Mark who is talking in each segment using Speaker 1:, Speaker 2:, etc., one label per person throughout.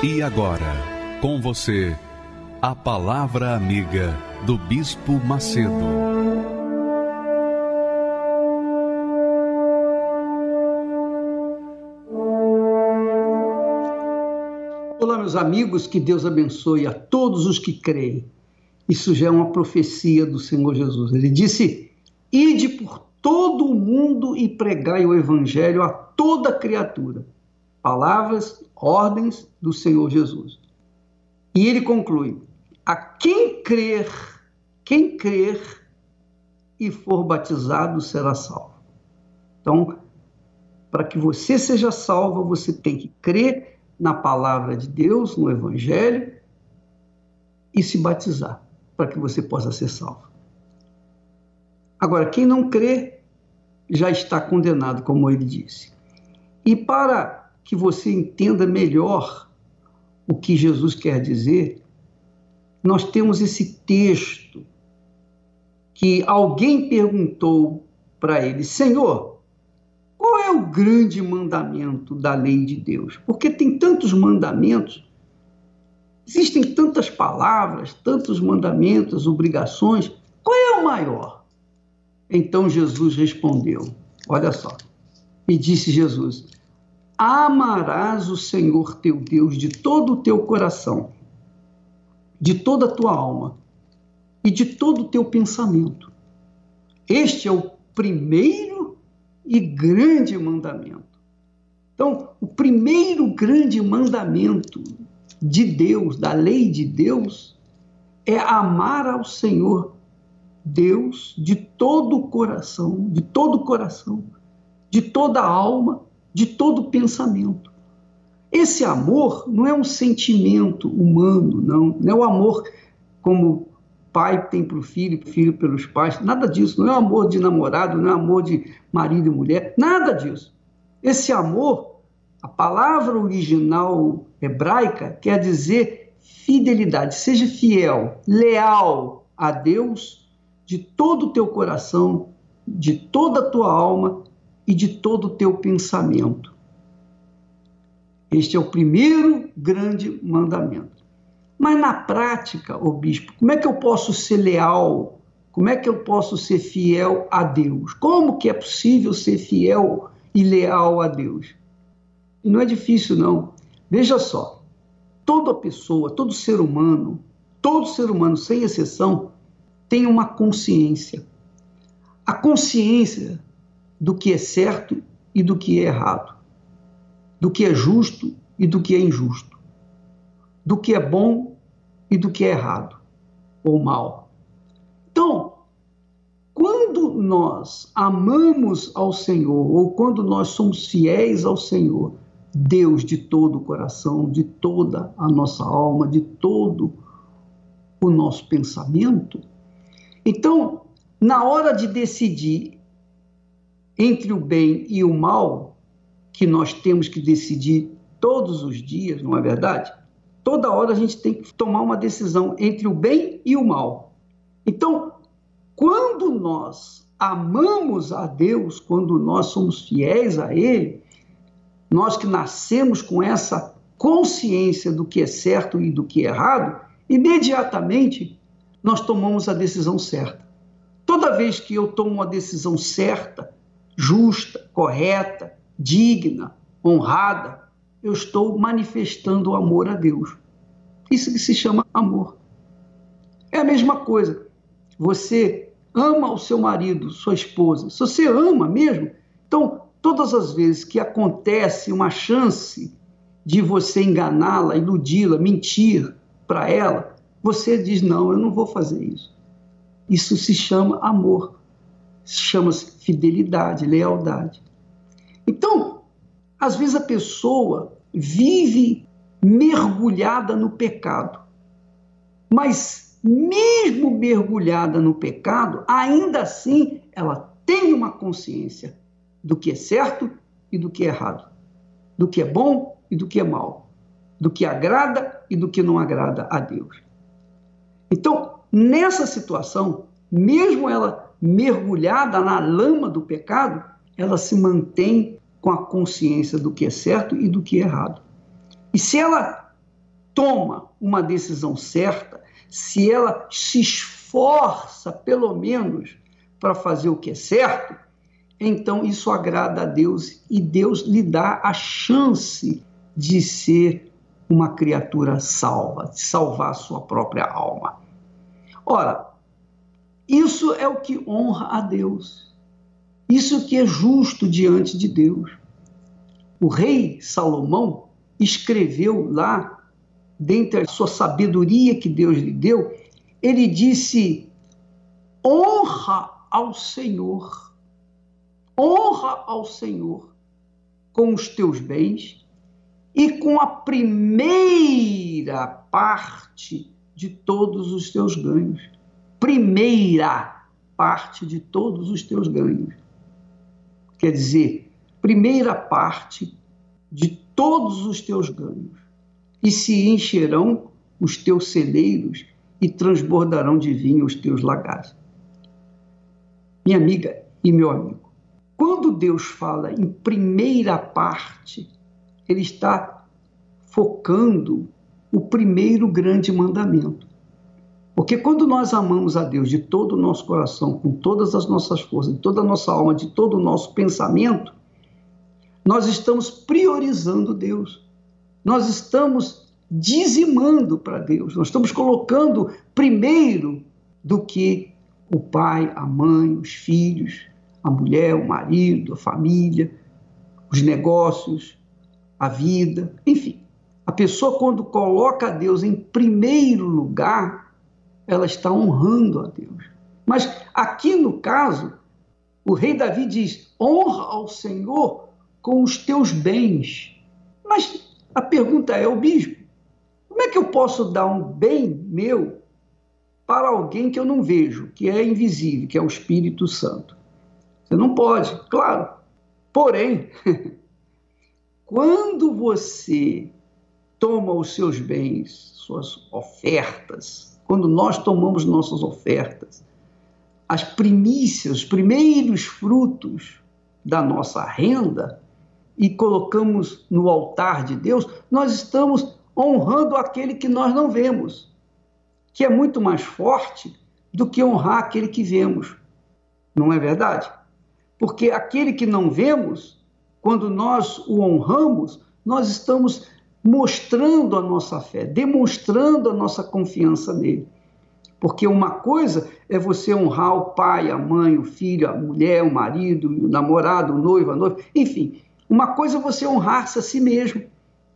Speaker 1: E agora, com você, a Palavra Amiga do Bispo Macedo.
Speaker 2: Olá, meus amigos, que Deus abençoe a todos os que creem. Isso já é uma profecia do Senhor Jesus. Ele disse: Ide por todo o mundo e pregai o evangelho a toda criatura palavras, ordens do Senhor Jesus. E ele conclui: a quem crer, quem crer e for batizado será salvo. Então, para que você seja salvo, você tem que crer na palavra de Deus, no Evangelho, e se batizar, para que você possa ser salvo. Agora, quem não crê já está condenado, como ele disse. E para que você entenda melhor o que Jesus quer dizer, nós temos esse texto que alguém perguntou para ele: Senhor, qual é o grande mandamento da lei de Deus? Porque tem tantos mandamentos, existem tantas palavras, tantos mandamentos, obrigações, qual é o maior? Então Jesus respondeu: Olha só, e disse Jesus: amarás o Senhor teu Deus de todo o teu coração, de toda a tua alma e de todo o teu pensamento. Este é o primeiro e grande mandamento. Então, o primeiro grande mandamento de Deus, da lei de Deus, é amar ao Senhor Deus de todo o coração, de todo o coração, de toda a alma de todo pensamento. Esse amor não é um sentimento humano, não, não é o amor como pai tem para o filho, filho pelos pais, nada disso. Não é amor de namorado, não é amor de marido e mulher, nada disso. Esse amor, a palavra original hebraica quer dizer fidelidade. Seja fiel, leal a Deus de todo o teu coração, de toda a tua alma e de todo o teu pensamento. Este é o primeiro grande mandamento. Mas na prática, o bispo, como é que eu posso ser leal? Como é que eu posso ser fiel a Deus? Como que é possível ser fiel e leal a Deus? E não é difícil, não. Veja só, toda pessoa, todo ser humano, todo ser humano, sem exceção, tem uma consciência. A consciência do que é certo e do que é errado, do que é justo e do que é injusto, do que é bom e do que é errado ou mal. Então, quando nós amamos ao Senhor ou quando nós somos fiéis ao Senhor, Deus de todo o coração, de toda a nossa alma, de todo o nosso pensamento, então, na hora de decidir entre o bem e o mal, que nós temos que decidir todos os dias, não é verdade? Toda hora a gente tem que tomar uma decisão entre o bem e o mal. Então, quando nós amamos a Deus, quando nós somos fiéis a Ele, nós que nascemos com essa consciência do que é certo e do que é errado, imediatamente nós tomamos a decisão certa. Toda vez que eu tomo uma decisão certa, justa, correta, digna, honrada, eu estou manifestando o amor a Deus. Isso que se chama amor. É a mesma coisa. Você ama o seu marido, sua esposa. Se você ama mesmo, então todas as vezes que acontece uma chance de você enganá-la, iludi-la, mentir para ela, você diz: não, eu não vou fazer isso. Isso se chama amor chama-se fidelidade, lealdade. Então, Às vezes a pessoa vive mergulhada no pecado, mas mesmo mergulhada no pecado, ainda assim ela tem uma consciência do que é certo e do que é errado, do que é bom e do que é mal, do que agrada e do que não agrada a Deus. Então, nessa situação, mesmo ela mergulhada na lama do pecado, ela se mantém com a consciência do que é certo e do que é errado. E se ela toma uma decisão certa, se ela se esforça, pelo menos, para fazer o que é certo, então isso agrada a Deus e Deus lhe dá a chance de ser uma criatura salva, de salvar a sua própria alma. Ora, isso é o que honra a Deus. Isso que é justo diante de Deus. O rei Salomão escreveu lá, dentre a sua sabedoria que Deus lhe deu, ele disse: honra ao Senhor, honra ao Senhor com os teus bens e com a primeira parte de todos os teus ganhos. Primeira parte de todos os teus ganhos. Quer dizer, primeira parte de todos os teus ganhos. E se encherão os teus celeiros e transbordarão de vinho os teus lagares. Minha amiga e meu amigo, quando Deus fala em primeira parte, Ele está focando o primeiro grande mandamento. Porque quando nós amamos a Deus de todo o nosso coração, com todas as nossas forças, de toda a nossa alma, de todo o nosso pensamento, nós estamos priorizando Deus. Nós estamos dizimando para Deus. Nós estamos colocando primeiro do que o pai, a mãe, os filhos, a mulher, o marido, a família, os negócios, a vida, enfim. A pessoa, quando coloca Deus em primeiro lugar, ela está honrando a Deus. Mas aqui no caso, o rei Davi diz: honra ao Senhor com os teus bens. Mas a pergunta é: o bispo, como é que eu posso dar um bem meu para alguém que eu não vejo, que é invisível, que é o Espírito Santo? Você não pode, claro. Porém, quando você toma os seus bens, suas ofertas, quando nós tomamos nossas ofertas, as primícias, os primeiros frutos da nossa renda e colocamos no altar de Deus, nós estamos honrando aquele que nós não vemos, que é muito mais forte do que honrar aquele que vemos. Não é verdade? Porque aquele que não vemos, quando nós o honramos, nós estamos mostrando a nossa fé, demonstrando a nossa confiança nele. Porque uma coisa é você honrar o pai, a mãe, o filho, a mulher, o marido, o namorado, o noivo, a noiva, enfim. Uma coisa é você honrar-se a si mesmo,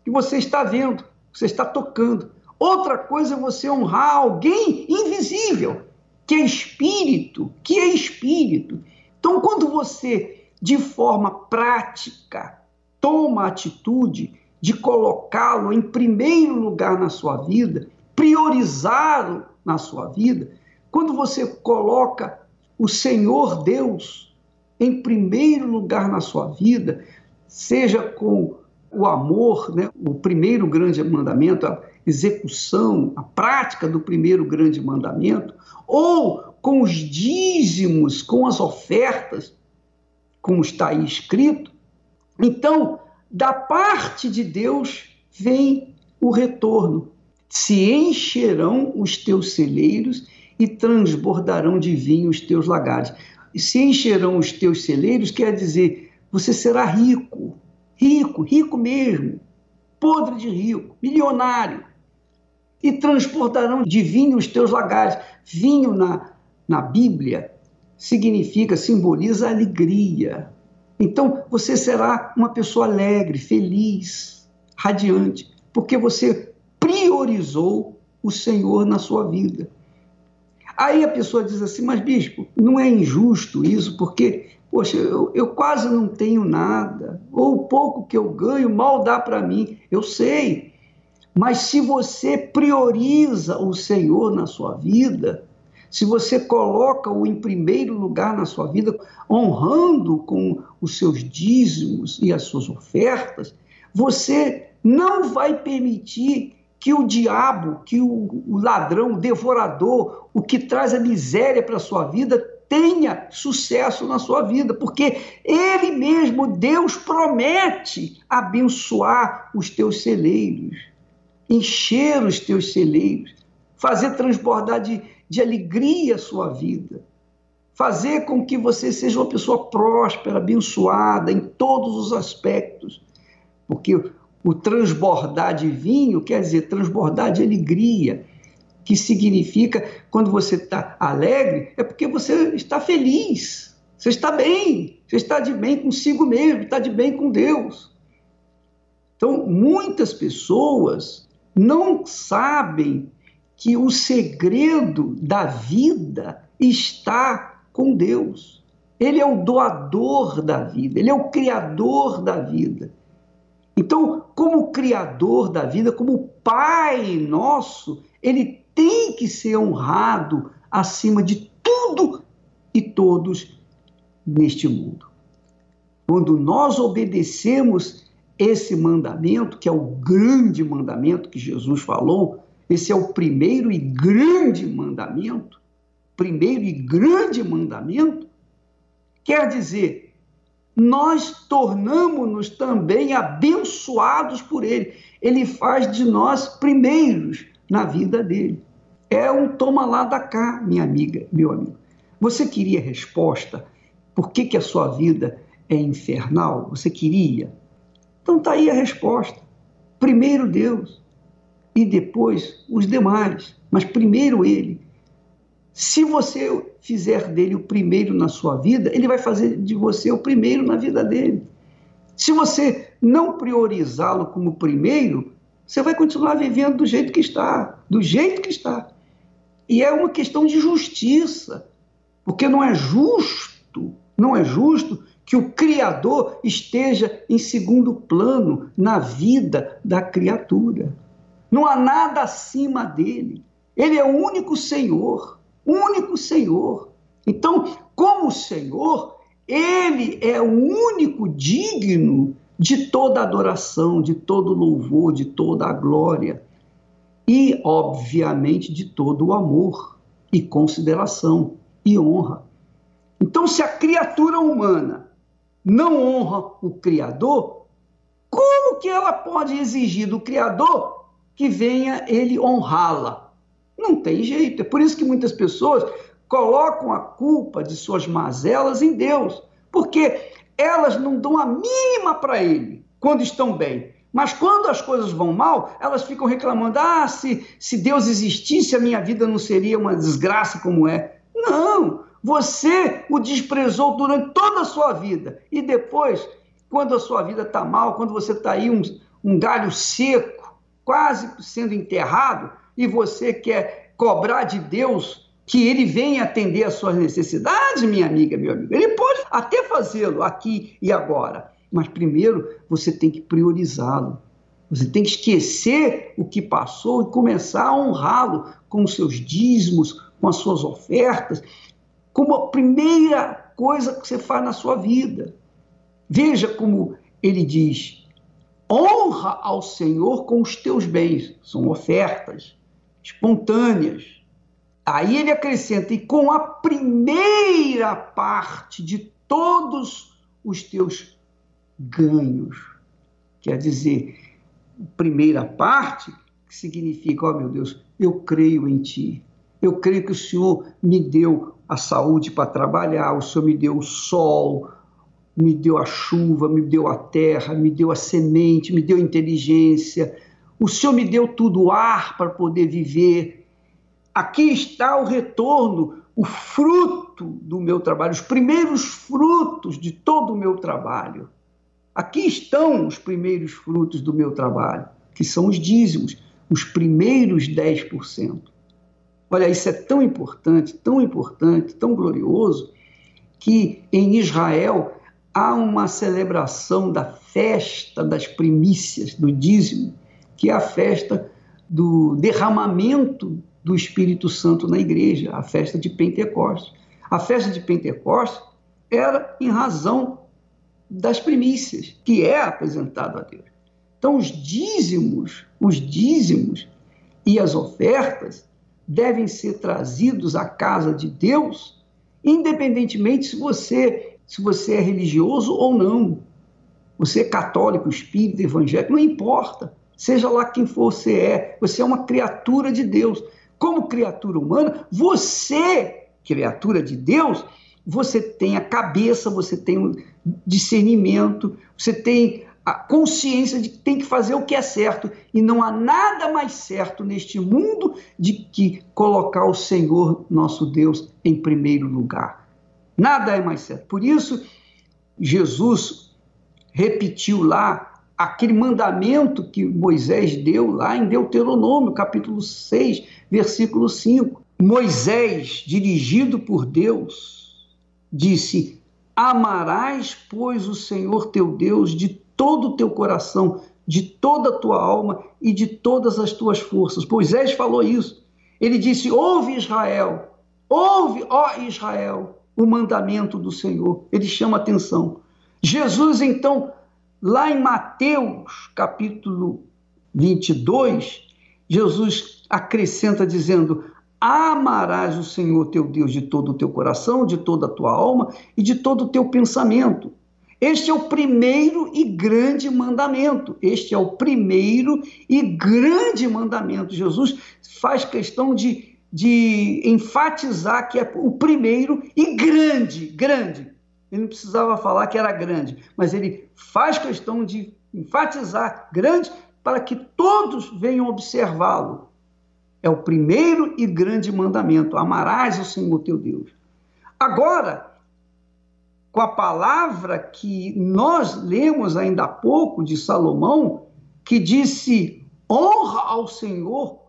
Speaker 2: que você está vendo, você está tocando. Outra coisa é você honrar alguém invisível, que é espírito, que é espírito. Então, quando você, de forma prática, toma atitude de colocá-lo em primeiro lugar na sua vida, priorizá-lo na sua vida, quando você coloca o Senhor Deus em primeiro lugar na sua vida, seja com o amor, né, o primeiro grande mandamento, a execução, a prática do primeiro grande mandamento, ou com os dízimos, com as ofertas, como está aí escrito, então da parte de Deus vem o retorno. Se encherão os teus celeiros e transbordarão de vinho os teus lagares. Se encherão os teus celeiros, quer dizer, você será rico, rico, rico mesmo, podre de rico, milionário. E transportarão de vinho os teus lagares. Vinho na, na Bíblia significa, simboliza alegria, então você será uma pessoa alegre, feliz, radiante, porque você priorizou o Senhor na sua vida. Aí a pessoa diz assim: Mas bispo, não é injusto isso, porque Poxa, eu, eu quase não tenho nada, ou o pouco que eu ganho mal dá para mim. Eu sei. Mas se você prioriza o Senhor na sua vida, se você coloca-o em primeiro lugar na sua vida, honrando com os seus dízimos e as suas ofertas, você não vai permitir que o diabo, que o, ladrão, o devorador, o que traz a miséria para a sua vida, tenha sucesso na sua vida, porque Ele mesmo, Deus, promete abençoar os teus celeiros, encher os teus celeiros, fazer transbordar de, de alegria a sua vida, fazer com que você seja uma pessoa próspera, abençoada em todos os aspectos, porque o transbordar de vinho quer dizer transbordar de alegria, que significa quando você está alegre, é porque você está feliz, você está bem, você está de bem consigo mesmo, está de bem com Deus. Então, muitas pessoas não sabem que o segredo da vida está com Deus. Ele é o doador da vida, ele é o criador da vida. Então, como Criador da vida, como Pai nosso, ele tem que ser honrado acima de tudo e todos neste mundo. Quando nós obedecemos esse mandamento, que é o grande mandamento que Jesus falou, esse é o primeiro e grande mandamento, primeiro e grande mandamento, quer dizer, nós tornamos-nos também abençoados por Ele. Ele faz de nós primeiros na vida dele. É um toma lá da cá, minha amiga, meu amigo. Você queria resposta? Por que, que a sua vida é infernal? Você queria? Então está aí a resposta. Primeiro Deus e depois os demais, mas primeiro Ele. Se você fizer dele o primeiro na sua vida, ele vai fazer de você o primeiro na vida dele. Se você não priorizá-lo como primeiro, você vai continuar vivendo do jeito que está, do jeito que está. E é uma questão de justiça, porque não é justo, não é justo que o Criador esteja em segundo plano na vida da criatura. Não há nada acima dele. Ele é o único Senhor único Senhor. Então, como Senhor, ele é o único digno de toda adoração, de todo louvor, de toda a glória e, obviamente, de todo o amor e consideração e honra. Então, se a criatura humana não honra o Criador, como que ela pode exigir do Criador que venha ele honrá-la? Não tem jeito. É por isso que muitas pessoas colocam a culpa de suas mazelas em Deus, porque elas não dão a mínima para Ele quando estão bem. Mas quando as coisas vão mal, elas ficam reclamando: ah, se, se Deus existisse, a minha vida não seria uma desgraça como é. Não! Você o desprezou durante toda a sua vida. E depois, quando a sua vida está mal, quando você está aí um, um galho seco, quase sendo enterrado, e você quer cobrar de Deus que ele venha atender às suas necessidades, minha amiga, meu amigo. Ele pode até fazê-lo aqui e agora, mas primeiro você tem que priorizá-lo. Você tem que esquecer o que passou e começar a honrá-lo com os seus dízimos, com as suas ofertas, como a primeira coisa que você faz na sua vida. Veja como ele diz: honra ao Senhor com os teus bens, são ofertas espontâneas. Aí ele acrescenta: e com a primeira parte de todos os teus ganhos. Quer dizer, primeira parte, que significa: ó oh, meu Deus, eu creio em ti. Eu creio que o Senhor me deu a saúde para trabalhar, o Senhor me deu o sol, me deu a chuva, me deu a terra, me deu a semente, me deu inteligência, o Senhor me deu tudo ar para poder viver. Aqui está o retorno, o fruto do meu trabalho, os primeiros frutos de todo o meu trabalho. Aqui estão os primeiros frutos do meu trabalho, que são os dízimos, os primeiros 10%. Olha, isso é tão importante, tão importante, tão glorioso, que em Israel há uma celebração da festa das primícias, do dízimo, que é a festa do derramamento do Espírito Santo na igreja, a festa de Pentecostes. A festa de Pentecostes era em razão das primícias, que é apresentado a Deus. Então, os dízimos, os dízimos e as ofertas devem ser trazidos à casa de Deus, independentemente se você, se você é religioso ou não. Você é católico, espírita, evangélico, não importa. Seja lá quem você é, você é uma criatura de Deus. Como criatura humana, você, criatura de Deus, você tem a cabeça, você tem o discernimento, você tem a consciência de que tem que fazer o que é certo e não há nada mais certo neste mundo de que colocar o Senhor nosso Deus em primeiro lugar. Nada é mais certo. Por isso, Jesus repetiu lá aquele mandamento que Moisés deu lá em Deuteronômio, capítulo 6, versículo 5. Moisés, dirigido por Deus, disse: Amarás, pois, o Senhor teu Deus de todo o teu coração, de toda a tua alma e de todas as tuas forças. Moisés falou isso. Ele disse: Ouve Israel, ouve, ó Israel, o mandamento do Senhor. Ele chama atenção. Jesus, então, lá em Mateus, capítulo 22, Jesus acrescenta dizendo: Amarás o Senhor teu Deus de todo o teu coração, de toda a tua alma e de todo o teu pensamento. Este é o primeiro e grande mandamento. Este é o primeiro e grande mandamento. Jesus faz questão de, de enfatizar que é o primeiro e grande, grande. Ele não precisava falar que era grande, mas ele faz questão de enfatizar grande para que todos venham observá-lo. É o primeiro e grande mandamento: amarás o Senhor teu Deus. Agora, com a palavra que nós lemos ainda há pouco de Salomão, que disse: honra ao Senhor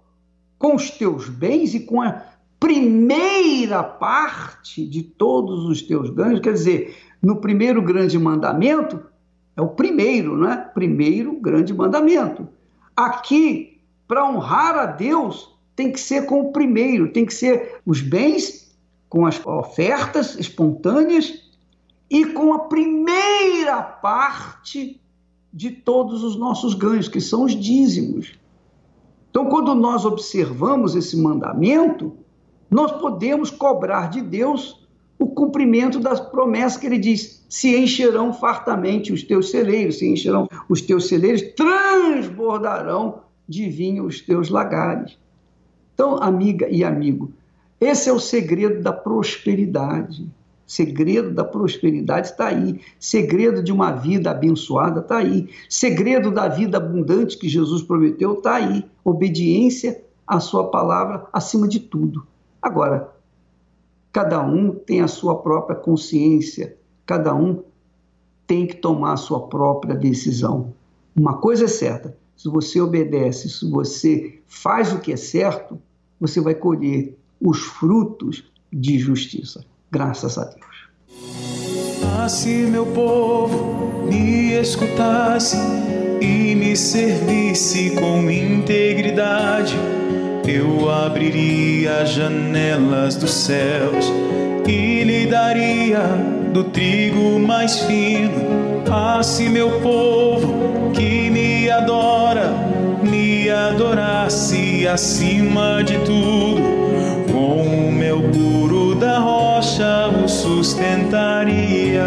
Speaker 2: com os teus bens e com a primeira parte de todos os teus ganhos. Quer dizer, no primeiro grande mandamento, é o primeiro, não é? Primeiro grande mandamento. Aqui, para honrar a Deus, tem que ser com o primeiro, tem que ser os bens com as ofertas espontâneas e com a primeira parte de todos os nossos ganhos, que são os dízimos. Então, quando nós observamos esse mandamento, nós podemos cobrar de Deus o cumprimento das promessas que ele diz: se encherão fartamente os teus celeiros, se encherão os teus celeiros, transbordarão de vinho os teus lagares. Então, amiga e amigo, esse é o segredo da prosperidade. Segredo da prosperidade está aí. Segredo de uma vida abençoada está aí. Segredo da vida abundante que Jesus prometeu está aí. Obediência à sua palavra acima de tudo. Agora, cada um tem a sua própria consciência, cada um tem que tomar a sua própria decisão. Uma coisa é certa: se você obedece, se você faz o que é certo, você vai colher os frutos de justiça graças a Deus.
Speaker 3: Ah, se meu povo me escutasse e me servisse com integridade, eu abriria as janelas dos céus e lhe daria do trigo mais fino. Ah, se meu povo que me adora me adorasse acima de tudo, com o meu puro da rocha o sustentaria.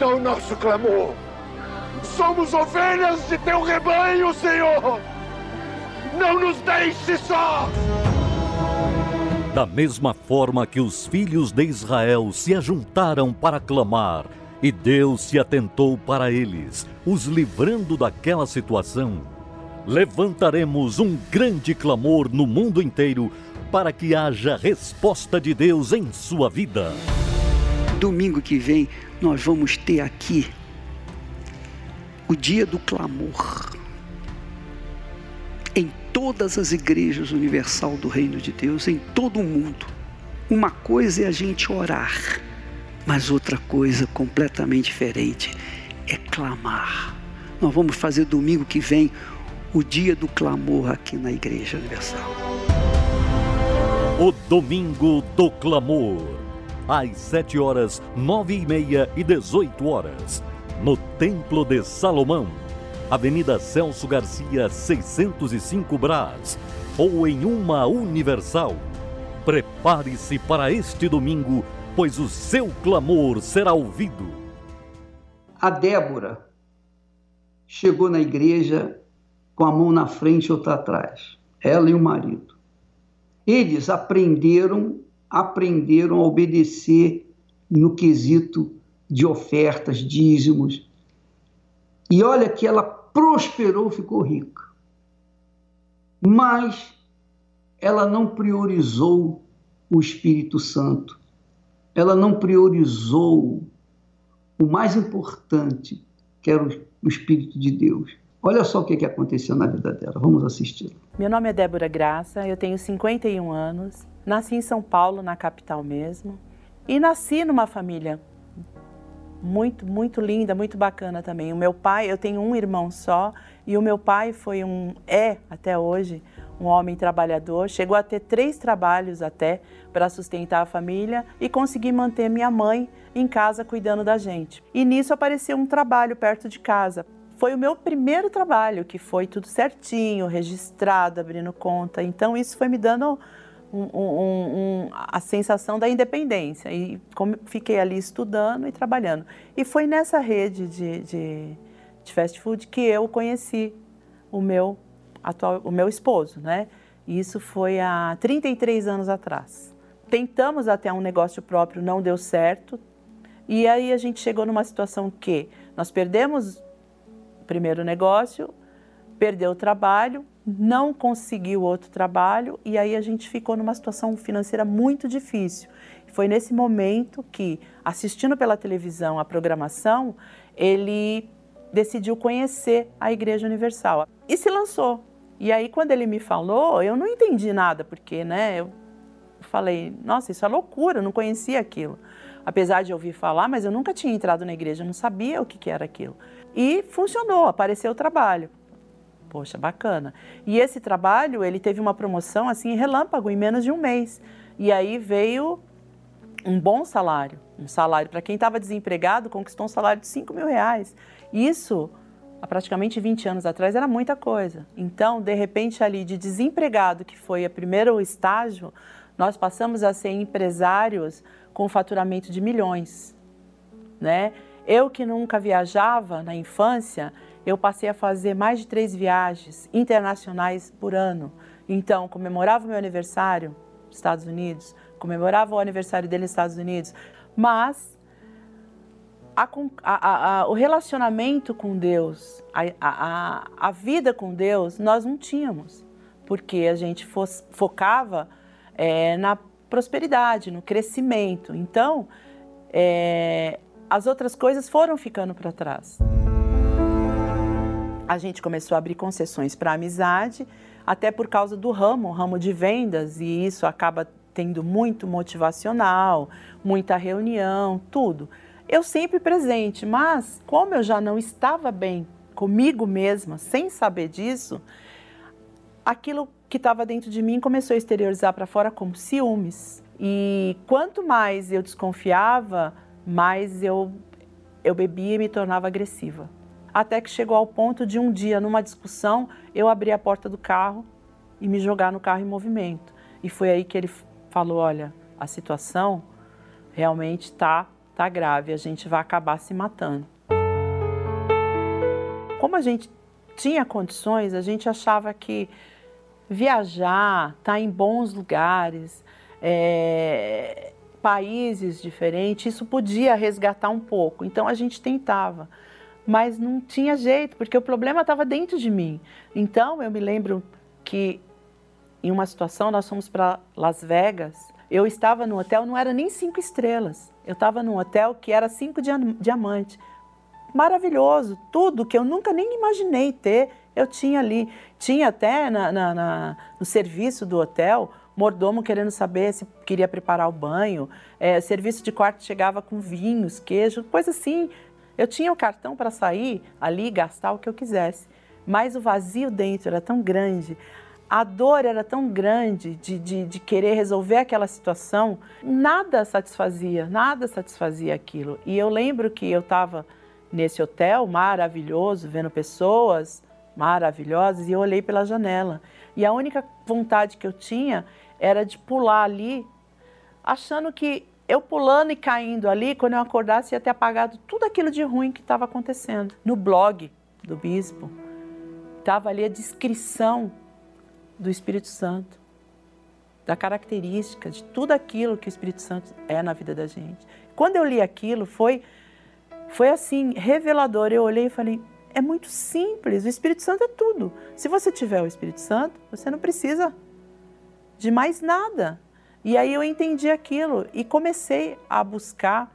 Speaker 4: Escuta o nosso clamor. Somos ovelhas de teu rebanho, Senhor. Não nos deixe só.
Speaker 5: Da mesma forma que os filhos de Israel se ajuntaram para clamar, e Deus se atentou para eles, os livrando daquela situação, levantaremos um grande clamor no mundo inteiro para que haja resposta de Deus em sua vida.
Speaker 2: Domingo que vem nós vamos ter aqui o dia do clamor em todas as igrejas universal do Reino de Deus, em todo o mundo. Uma coisa é a gente orar, mas outra coisa completamente diferente é clamar. Nós vamos fazer domingo que vem o dia do clamor aqui na Igreja Universal.
Speaker 5: O Domingo do Clamor, às sete horas, nove e meia e dezoito horas, no Templo de Salomão Avenida Celso Garcia, 605 Brás, ou em uma Universal. Prepare-se para este domingo, pois o seu clamor será ouvido.
Speaker 2: A Débora chegou na igreja com a mão na frente e outra atrás, ela e o marido. Eles aprenderam, aprenderam a obedecer no quesito de ofertas, dízimos. E olha que ela prosperou, ficou rica. Mas ela não priorizou o Espírito Santo. Ela não priorizou o mais importante, que era o Espírito de Deus. Olha só o que, que aconteceu na vida dela. Vamos assistir.
Speaker 6: Meu nome é Débora Graça, eu tenho 51 anos, nasci em São Paulo, na capital mesmo, e nasci numa família muito, muito linda, muito bacana também. O meu pai, eu tenho um irmão só, e o meu pai foi um, é até hoje, um homem trabalhador, chegou a ter três trabalhos até para sustentar a família e conseguir manter minha mãe em casa cuidando da gente. E nisso apareceu um trabalho perto de casa. Foi o meu primeiro trabalho, que foi tudo certinho, registrado, abrindo conta. Então isso foi me dando um, um, um, a sensação da independência. E como fiquei ali estudando e trabalhando. E foi nessa rede de, de, de, fast food que eu conheci o meu atual, o meu esposo, né? Isso foi há 33 anos atrás. Tentamos até um negócio próprio, não deu certo. E aí a gente chegou numa situação que nós perdemos o primeiro negócio, perdeu o trabalho, não conseguiu outro trabalho e aí a gente ficou numa situação financeira muito difícil. Foi nesse momento que, assistindo pela televisão a programação, ele decidiu conhecer a Igreja Universal e se lançou. E aí quando ele me falou, eu não entendi nada, porque, né, eu falei, nossa, isso é loucura, eu não conhecia aquilo. Apesar de ouvir falar, mas eu nunca tinha entrado na igreja, não sabia o que, que era aquilo. E funcionou, apareceu o trabalho. Poxa, bacana. E esse trabalho, ele teve uma promoção assim, relâmpago, em menos de um mês. E aí veio um bom salário. Um salário, para quem estava desempregado, conquistou um salário de 5 mil reais. Isso, há praticamente 20 anos atrás, era muita coisa. Então, de repente, ali de desempregado, que foi o primeiro estágio, nós passamos a ser empresários com faturamento de milhões. Né? Eu que nunca viajava na infância, eu passei a fazer mais de três viagens internacionais por ano. Então, comemorava o meu aniversário nos Estados Unidos, comemorava o aniversário dele nos Estados Unidos, mas a, a, a, o relacionamento com Deus, a, vida com Deus, nós não tínhamos, porque a gente fos, focava é, na prosperidade, no crescimento. Então, é, as outras coisas foram ficando para trás a gente começou a abrir concessões para amizade, até por causa do ramo, ramo de vendas, e isso acaba tendo muito motivacional, muita reunião, tudo. Eu sempre presente, mas como eu já não estava bem comigo mesma, sem saber disso, aquilo que estava dentro de mim começou a exteriorizar para fora como ciúmes. E quanto mais eu desconfiava, mais eu, eu bebia e me tornava agressiva até que chegou ao ponto de um dia, numa discussão, eu abrir a porta do carro e me jogar no carro em movimento. E foi aí que ele falou: olha, a situação realmente está tá grave, a gente vai acabar se matando. Como a gente tinha condições, a gente achava que viajar, estar tá em bons lugares, é, países diferentes, isso podia resgatar um pouco. Então a gente tentava, mas não tinha jeito, porque o problema estava dentro de mim. Então eu me lembro que em uma situação nós fomos para Las Vegas. Eu estava no hotel, não era nem cinco estrelas. Eu estava num hotel que era cinco diamantes. Maravilhoso, tudo que eu nunca nem imaginei ter, eu tinha ali. Tinha até na, na, na no serviço do hotel mordomo querendo saber se queria preparar o banho, é, serviço de quarto chegava com vinhos, queijo, coisa assim. Eu tinha o cartão para sair ali e gastar o que eu quisesse, mas o vazio dentro era tão grande, a dor era tão grande de, de, de querer resolver aquela situação, nada satisfazia, nada satisfazia aquilo. E eu lembro que eu estava nesse hotel maravilhoso, vendo pessoas maravilhosas, e eu olhei pela janela. E a única vontade que eu tinha era de pular ali, achando que eu pulando e caindo ali, quando eu acordasse, ia ter apagado tudo aquilo de ruim que estava acontecendo. No blog do bispo, estava ali a descrição do Espírito Santo, da característica de tudo aquilo que o Espírito Santo é na vida da gente. Quando eu li aquilo, foi, foi assim, revelador. Eu olhei e falei: é muito simples, o Espírito Santo é tudo. Se você tiver o Espírito Santo, você não precisa de mais nada. E aí eu entendi aquilo e comecei a buscar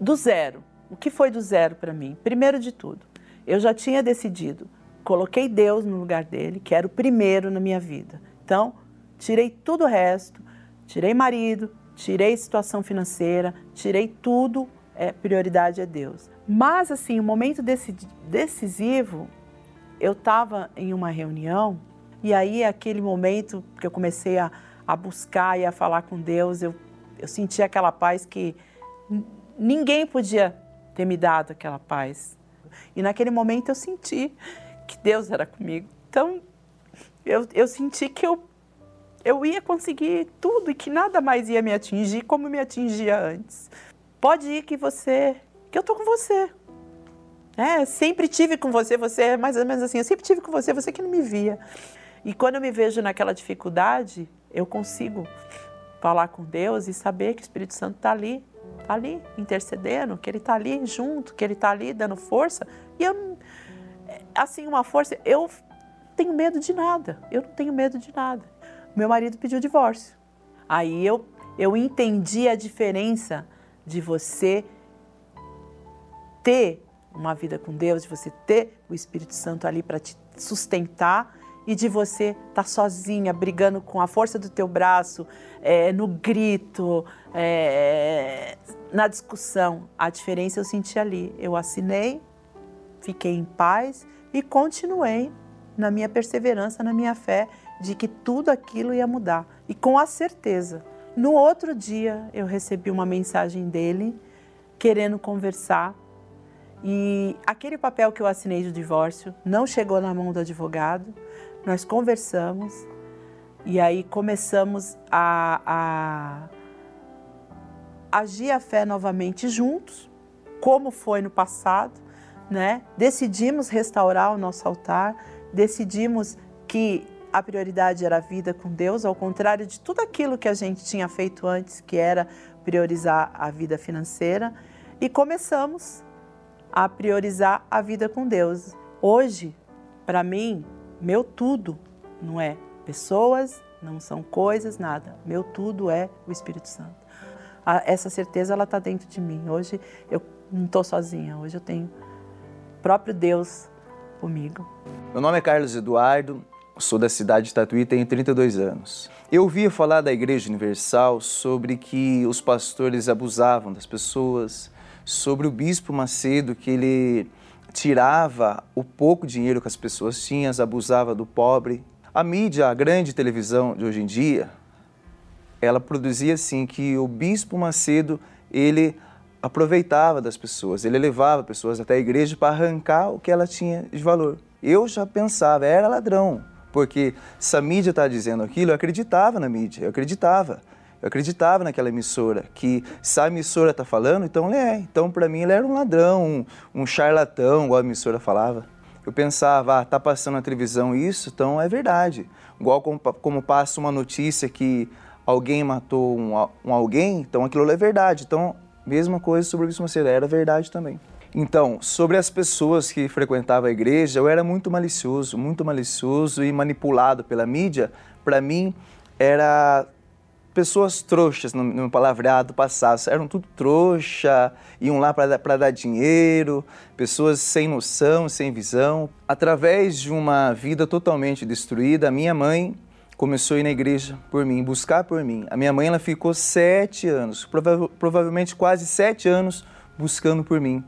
Speaker 6: do zero. O que foi do zero para mim? Primeiro de tudo, eu já tinha decidido, coloquei Deus no lugar dele, que era o primeiro na minha vida. Então, tirei tudo o resto, tirei marido, tirei situação financeira, tirei tudo, é, prioridade é Deus. Mas, assim, o momento decisivo, eu estava em uma reunião e aí, aquele momento que eu comecei a, a buscar e a falar com Deus, eu, eu senti aquela paz que ninguém podia ter me dado aquela paz. E naquele momento eu senti que Deus era comigo. Então, eu, eu senti que eu, eu ia conseguir tudo e que nada mais ia me atingir como me atingia antes. Pode ir que você, que eu tô com você. É, sempre tive com você, você é mais ou menos assim, eu sempre tive com você, você que não me via. E quando eu me vejo naquela dificuldade, eu consigo falar com Deus e saber que o Espírito Santo está ali, está ali intercedendo, que Ele está ali junto, que Ele está ali dando força. E eu, assim, uma força, eu tenho medo de nada, eu não tenho medo de nada. Meu marido pediu divórcio. Aí eu, eu entendi a diferença de você ter uma vida com Deus, de você ter o Espírito Santo ali para te sustentar e de você estar tá sozinha, brigando com a força do teu braço, é, no grito, é, na discussão. A diferença eu senti ali. Eu assinei, fiquei em paz e continuei na minha perseverança, na minha fé de que tudo aquilo ia mudar. E com a certeza. No outro dia eu recebi uma mensagem dele querendo conversar e aquele papel que eu assinei de divórcio não chegou na mão do advogado nós conversamos e aí começamos a, a agir a fé novamente juntos, como foi no passado, né? Decidimos restaurar o nosso altar, decidimos que a prioridade era a vida com Deus, ao contrário de tudo aquilo que a gente tinha feito antes, que era priorizar a vida financeira, e começamos a priorizar a vida com Deus. Hoje, para mim, meu tudo não é pessoas, não são coisas, nada. Meu tudo é o Espírito Santo. Essa certeza ela está dentro de mim. Hoje eu não estou sozinha. Hoje eu tenho o próprio Deus comigo.
Speaker 7: Meu nome é Carlos Eduardo. Sou da cidade de Tatuí, tenho 32 anos. Eu ouvia falar da Igreja Universal sobre que os pastores abusavam das pessoas, sobre o bispo Macedo que ele tirava o pouco dinheiro que as pessoas tinham, abusava do pobre. A mídia, a grande televisão de hoje em dia, ela produzia assim que o bispo Macedo, ele aproveitava das pessoas, ele levava pessoas até a igreja para arrancar o que ela tinha de valor. Eu já pensava, era ladrão, porque se a mídia está dizendo aquilo, eu acreditava na mídia, eu acreditava. Eu acreditava naquela emissora, que se a emissora está falando, então ele é. Então, para mim, ele era um ladrão, um, um charlatão, igual a emissora falava. eu pensava, ah, tá passando na televisão isso, então é verdade. Igual como, como passa uma notícia que alguém matou um, um, alguém, então aquilo é verdade. Então, mesma coisa sobre o Bispo Macedo, era verdade também. Então, sobre as pessoas que frequentavam a igreja, eu era muito malicioso, muito malicioso e manipulado pela mídia. Para mim, era pessoas trouxas no, no palavreado passado, eram tudo trouxa, iam lá para dar dinheiro, pessoas sem noção, sem visão. Através de uma vida totalmente destruída, a minha mãe começou a ir na igreja por mim, buscar por mim. A minha mãe ela ficou sete anos, prova provavelmente quase sete anos buscando por mim.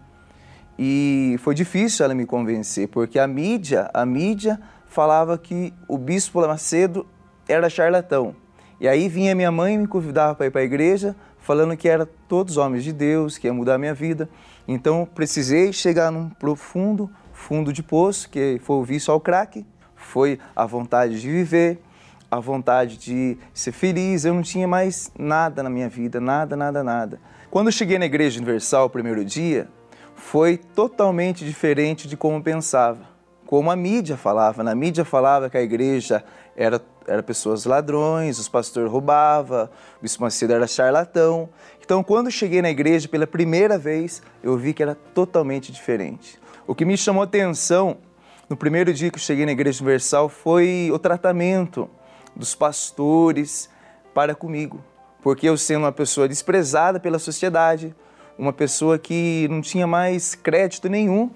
Speaker 7: E foi difícil ela me convencer, porque a mídia, a mídia falava que o bispo Macedo era charlatão. E aí vinha minha mãe e me convidava para ir para a igreja, falando que era todos homens de Deus, que ia mudar a minha vida. Então precisei chegar num profundo fundo de poço, que foi o vício ao crack, foi a vontade de viver, a vontade de ser feliz. Eu não tinha mais nada na minha vida, nada, nada, nada. Quando eu cheguei na Igreja Universal o primeiro dia, foi totalmente diferente de como pensava. Como a mídia falava. Na mídia falava que a igreja era, era pessoas ladrões, os pastores roubavam, o bispo Macedo era charlatão. Então, quando cheguei na igreja pela primeira vez, eu vi que era totalmente diferente. O que me chamou atenção no primeiro dia que eu cheguei na Igreja Universal foi o tratamento dos pastores para comigo. Porque eu, sendo uma pessoa desprezada pela sociedade, uma pessoa que não tinha mais crédito nenhum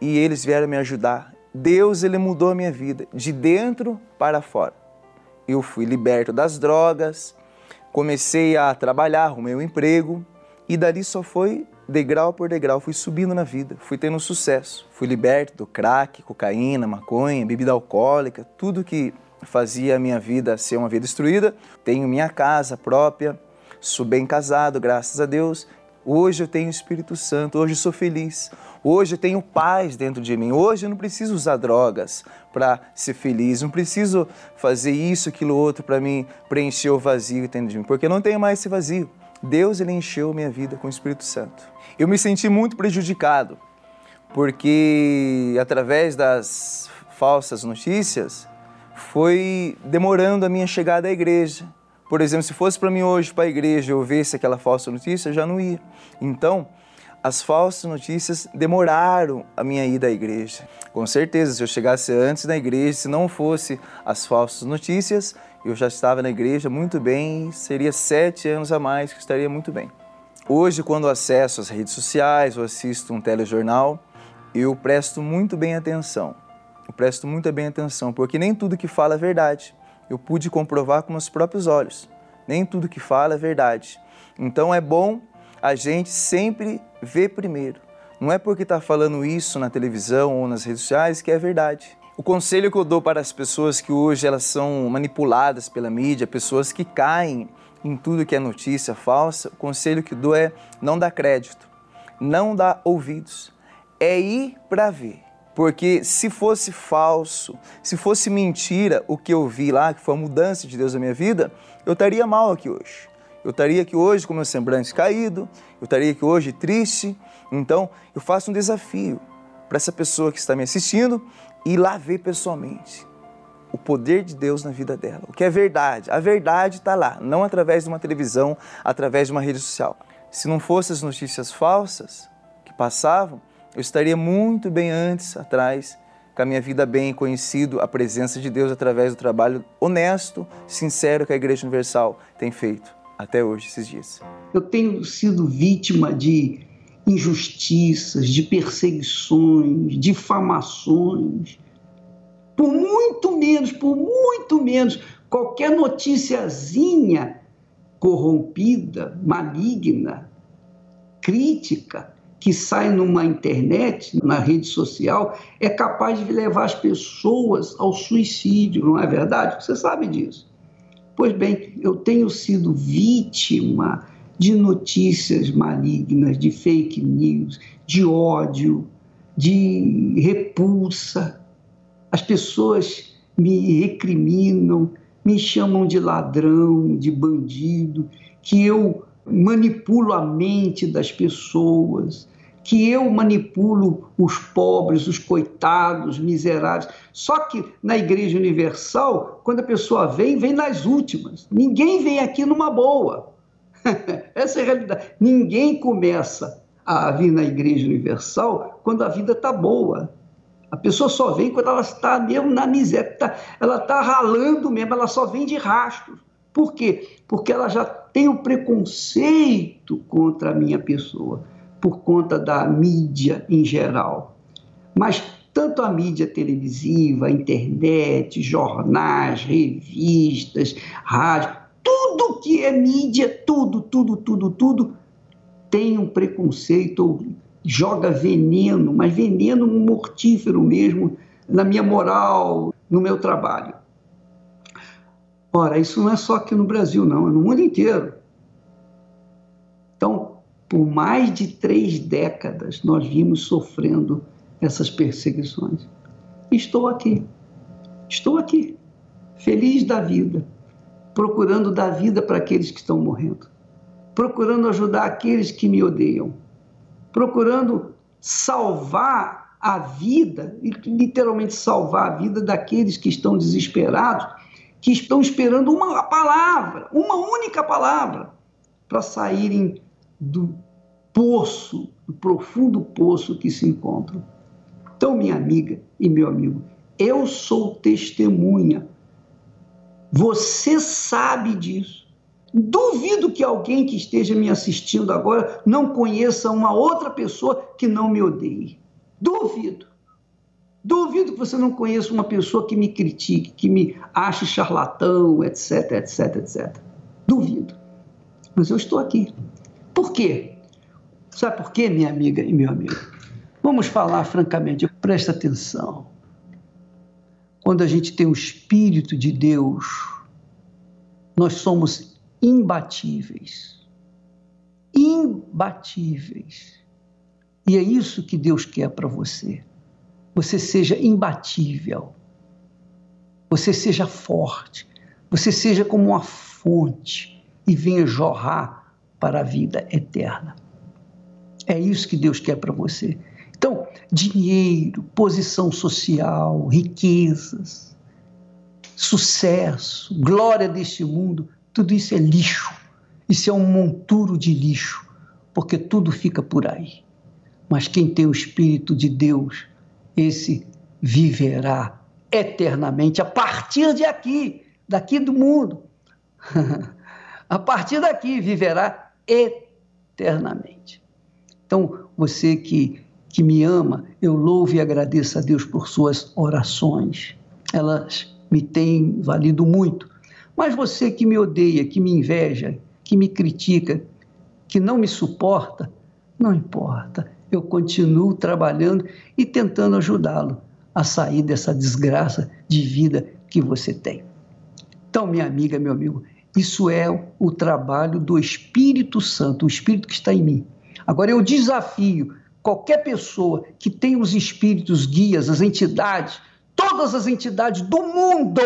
Speaker 7: e eles vieram me ajudar. Deus ele mudou a minha vida de dentro para fora. Eu fui liberto das drogas, comecei a trabalhar, o meu emprego e dali só foi degrau por degrau, fui subindo na vida, fui tendo sucesso. Fui liberto do crack, cocaína, maconha, bebida alcoólica, tudo que fazia a minha vida ser uma vida destruída. Tenho minha casa própria, sou bem casado, graças a Deus, Hoje eu tenho o Espírito Santo, hoje eu sou feliz. Hoje eu tenho paz dentro de mim. Hoje eu não preciso usar drogas para ser feliz. Não preciso fazer isso, aquilo, outro para me preencher o vazio dentro de mim, porque eu não tenho mais esse vazio. Deus ele encheu minha vida com o Espírito Santo. Eu me senti muito prejudicado, porque através das falsas notícias foi demorando a minha chegada à igreja por exemplo, se fosse para mim hoje para a igreja eu visse aquela falsa notícia, eu já não ia. Então, as falsas notícias demoraram a minha ida à igreja. Com certeza, se eu chegasse antes na igreja, se não fosse as falsas notícias, eu já estava na igreja muito bem, seria sete anos a mais que estaria muito bem. Hoje, quando acesso as redes sociais ou assisto um telejornal, eu presto muito bem atenção. Eu presto muito bem atenção, porque nem tudo que fala é verdade eu pude comprovar com meus próprios olhos. Nem tudo que fala é verdade. Então é bom a gente sempre ver primeiro. Não é porque está falando isso na televisão ou nas redes sociais que é verdade. O conselho que eu dou para as pessoas que hoje elas são manipuladas pela mídia, pessoas que caem em tudo que é notícia falsa, o conselho que dou é não dar crédito, não dar ouvidos, é ir para ver. Porque se fosse falso, se fosse mentira o que eu vi lá, que foi a mudança de Deus na minha vida, eu estaria mal aqui hoje. Eu estaria aqui hoje com meu semblante caído, eu estaria aqui hoje triste. Então, eu faço um desafio para essa pessoa que está me assistindo ir lá ver pessoalmente o poder de Deus na vida dela, o que é verdade. A verdade está lá, não através de uma televisão, através de uma rede social. Se não fossem as notícias falsas que passavam, eu estaria muito bem antes, atrás, com a minha vida bem conhecido, a presença de Deus através do trabalho honesto, sincero que a Igreja Universal tem feito até hoje, esses dias.
Speaker 2: Eu tenho sido vítima de injustiças, de perseguições, difamações. Por muito menos, por muito menos, qualquer noticiazinha corrompida, maligna, crítica, que sai numa internet, na rede social, é capaz de levar as pessoas ao suicídio, não é verdade? Você sabe disso. Pois bem, eu tenho sido vítima de notícias malignas, de fake news, de ódio, de repulsa. As pessoas me recriminam, me chamam de ladrão, de bandido, que eu manipulo a mente das pessoas, que eu manipulo os pobres, os coitados, miseráveis. Só que na Igreja Universal, quando a pessoa vem, vem nas últimas. Ninguém vem aqui numa boa. Essa é a realidade. Ninguém começa a vir na Igreja Universal quando a vida está boa. A pessoa só vem quando ela está mesmo na miséria, tá, ela está ralando mesmo, ela só vem de rastro. Por quê? Porque ela já tem o preconceito contra a minha pessoa, por conta da mídia em geral. Mas tanto a mídia televisiva, a internet, jornais, revistas, rádio, tudo que é mídia, tudo, tudo, tudo, tudo, tem um preconceito, joga veneno, mas veneno mortífero mesmo, na minha moral, no meu trabalho. Ora, isso não é só aqui no Brasil, não, é no mundo inteiro. Por mais de três décadas, nós vimos sofrendo essas perseguições. Estou aqui, estou aqui, feliz da vida, procurando dar vida para aqueles que estão morrendo, procurando ajudar aqueles que me odeiam, procurando salvar a vida, literalmente salvar a vida daqueles que estão desesperados que estão esperando uma palavra, uma única palavra, para saírem do poço, do profundo poço que se encontram. Então, minha amiga e meu amigo, eu sou testemunha. Você sabe disso. Duvido que alguém que esteja me assistindo agora não conheça uma outra pessoa que não me odeie. Duvido. Duvido que você não conheça uma pessoa que me critique, que me ache charlatão, etc, etc, etc. Duvido. Mas eu estou aqui. Por quê? Sabe por quê, minha amiga e meu amigo? Vamos falar francamente, presta atenção. Quando a gente tem o Espírito de Deus, nós somos imbatíveis. Imbatíveis. E é isso que Deus quer para você você seja imbatível, você seja forte, você seja como uma fonte e venha jorrar para a vida eterna. É isso que Deus quer para você. Então, dinheiro, posição social, riquezas, sucesso, glória deste mundo, tudo isso é lixo. Isso é um monturo de lixo, porque tudo fica por aí. Mas quem tem o Espírito de Deus esse viverá eternamente a partir de aqui, daqui do mundo. a partir daqui viverá eternamente. Então, você que, que me ama, eu louvo e agradeço a Deus por suas orações. Elas me têm valido muito. Mas você que me odeia, que me inveja, que me critica, que não me suporta, não importa eu continuo trabalhando e tentando ajudá-lo a sair dessa desgraça de vida que você tem. Então, minha amiga, meu amigo, isso é o trabalho do Espírito Santo, o Espírito que está em mim. Agora, eu desafio qualquer pessoa que tem os espíritos guias, as entidades, todas as entidades do mundo,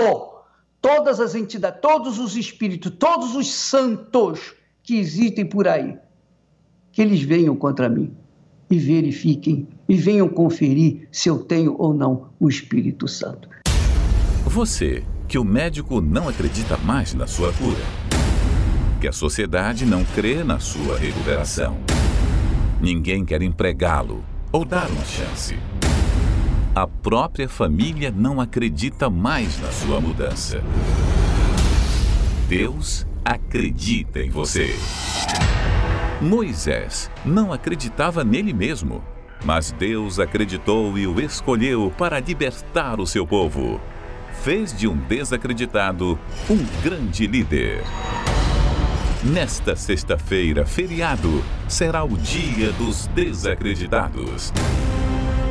Speaker 2: todas as entidades, todos os espíritos, todos os santos que existem por aí, que eles venham contra mim e verifiquem e venham conferir se eu tenho ou não o Espírito Santo.
Speaker 5: Você, que o médico não acredita mais na sua cura, que a sociedade não crê na sua recuperação, ninguém quer empregá-lo ou dar uma chance. A própria família não acredita mais na sua mudança. Deus acredita em você. Moisés não acreditava nele mesmo, mas Deus acreditou e o escolheu para libertar o seu povo. Fez de um desacreditado um grande líder. Nesta sexta-feira, feriado, será o dia dos desacreditados.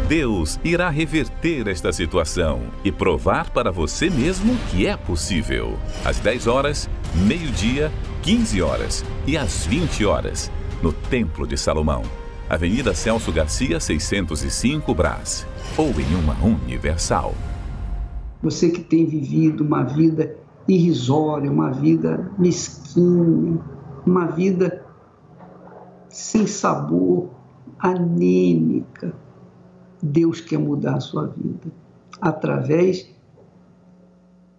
Speaker 5: Deus irá reverter esta situação e provar para você mesmo que é possível. Às 10 horas, meio-dia, 15 horas e às 20 horas, no Templo de Salomão, Avenida Celso Garcia, 605 Brás, ou em uma Universal.
Speaker 2: Você que tem vivido uma vida irrisória, uma vida mesquinha, uma vida sem sabor, anêmica, Deus quer mudar a sua vida através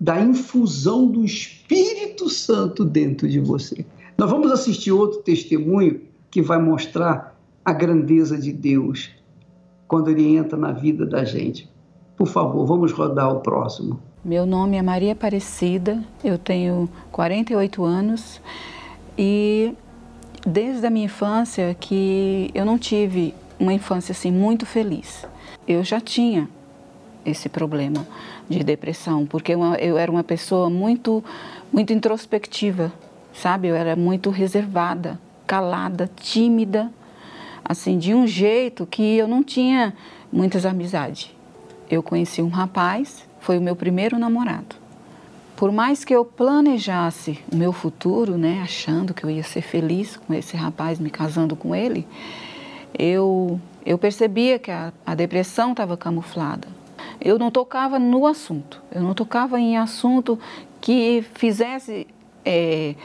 Speaker 2: da infusão do Espírito Santo dentro de você. Nós vamos assistir outro testemunho que vai mostrar a grandeza de Deus quando ele entra na vida da gente. Por favor, vamos rodar o próximo.
Speaker 8: Meu nome é Maria Aparecida, eu tenho 48 anos e desde a minha infância que eu não tive uma infância assim muito feliz. Eu já tinha esse problema de depressão, porque eu, eu era uma pessoa muito muito introspectiva, sabe? Eu era muito reservada, calada, tímida, assim, de um jeito que eu não tinha muitas amizades. Eu conheci um rapaz, foi o meu primeiro namorado. Por mais que eu planejasse o meu futuro, né, achando que eu ia ser feliz com esse rapaz, me casando com ele, eu, eu percebia que a, a depressão estava camuflada. Eu não tocava no assunto, eu não tocava em assunto que fizesse é,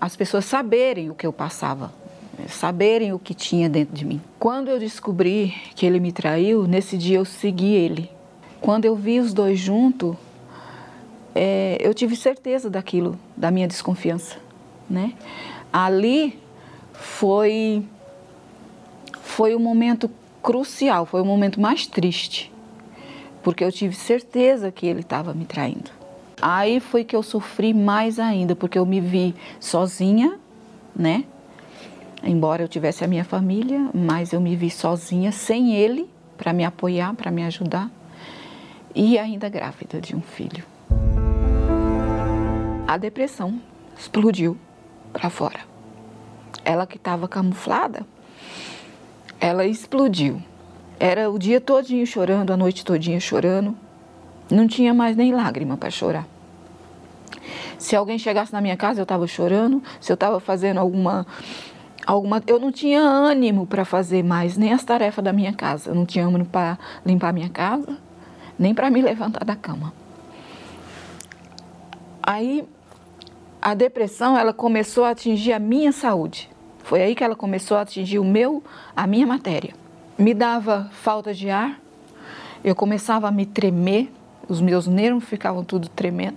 Speaker 8: as pessoas saberem o que eu passava, saberem o que tinha dentro de mim. Quando eu descobri que ele me traiu, nesse dia eu segui ele. Quando eu vi os dois juntos, é, eu tive certeza daquilo, da minha desconfiança, né? Ali foi foi o momento crucial, foi o momento mais triste, porque eu tive certeza que ele estava me traindo. Aí foi que eu sofri mais ainda, porque eu me vi sozinha, né? Embora eu tivesse a minha família, mas eu me vi sozinha, sem ele, para me apoiar, para me ajudar, e ainda grávida de um filho. A depressão explodiu para fora. Ela que estava camuflada, ela explodiu. Era o dia todinho chorando, a noite todinha chorando. Não tinha mais nem lágrima para chorar. Se alguém chegasse na minha casa, eu estava chorando. Se eu estava fazendo alguma alguma, eu não tinha ânimo para fazer mais nem as tarefas da minha casa. Eu não tinha ânimo para limpar minha casa, nem para me levantar da cama. Aí a depressão ela começou a atingir a minha saúde. Foi aí que ela começou a atingir o meu, a minha matéria. Me dava falta de ar, eu começava a me tremer, os meus nervos ficavam tudo tremendo.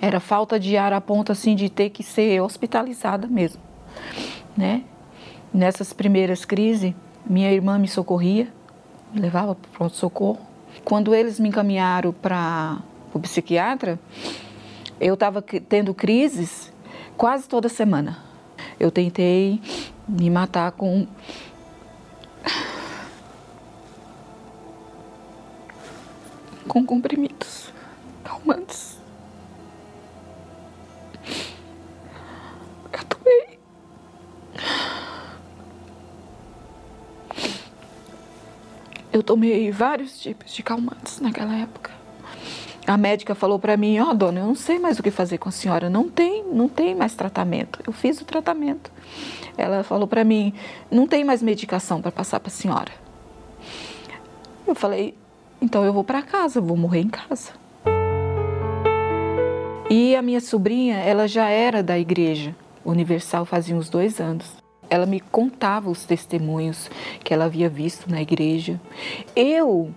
Speaker 8: Era falta de ar a ponto assim de ter que ser hospitalizada mesmo né? Nessas primeiras crises, minha irmã me socorria, levava para o pronto-socorro. Quando eles me encaminharam para o psiquiatra, eu estava tendo crises quase toda semana. Eu tentei me matar com com comprimidos calmantes. Eu tomei vários tipos de calmantes naquela época. A médica falou para mim: "Ó, oh, dona, eu não sei mais o que fazer com a senhora. Não tem, não tem mais tratamento. Eu fiz o tratamento." Ela falou para mim: "Não tem mais medicação para passar para a senhora." Eu falei: "Então eu vou para casa, vou morrer em casa." E a minha sobrinha, ela já era da igreja universal fazia uns dois anos. Ela me contava os testemunhos que ela havia visto na igreja. Eu,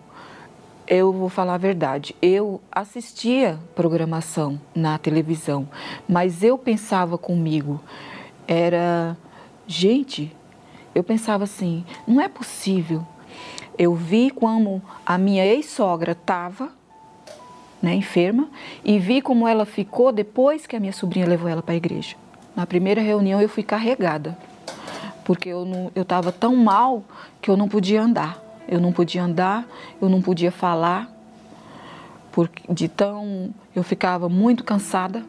Speaker 8: eu vou falar a verdade, eu assistia programação na televisão, mas eu pensava comigo, era, gente, eu pensava assim, não é possível. Eu vi como a minha ex-sogra estava né, enferma e vi como ela ficou depois que a minha sobrinha levou ela para a igreja. Na primeira reunião eu fui carregada porque eu estava tão mal que eu não podia andar. Eu não podia andar, eu não podia falar, porque de tão eu ficava muito cansada.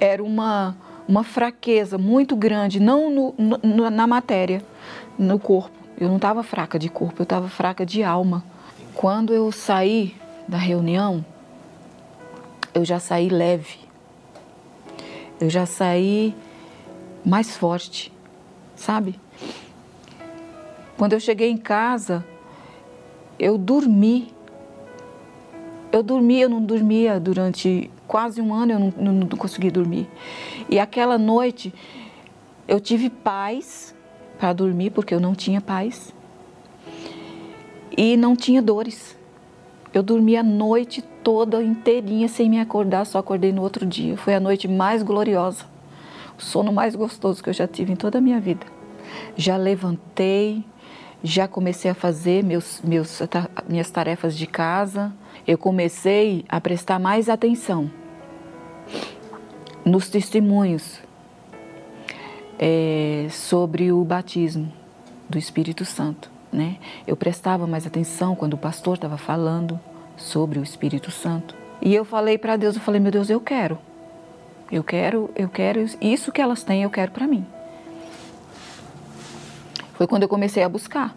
Speaker 8: Era uma uma fraqueza muito grande, não no, no, na matéria, no corpo. Eu não estava fraca de corpo, eu estava fraca de alma. Quando eu saí da reunião, eu já saí leve. Eu já saí mais forte sabe? Quando eu cheguei em casa, eu dormi. Eu dormi, eu não dormia durante quase um ano, eu não, não, não consegui dormir. E aquela noite eu tive paz para dormir porque eu não tinha paz e não tinha dores. Eu dormi a noite toda inteirinha sem me acordar, só acordei no outro dia. Foi a noite mais gloriosa, o sono mais gostoso que eu já tive em toda a minha vida. Já levantei, já comecei a fazer meus, meus, minhas tarefas de casa. Eu comecei a prestar mais atenção nos testemunhos é, sobre o batismo do Espírito Santo né? Eu prestava mais atenção quando o pastor estava falando sobre o Espírito Santo. E eu falei para Deus, eu falei, meu Deus, eu quero. Eu quero, eu quero isso que elas têm, eu quero para mim. Foi quando eu comecei a buscar,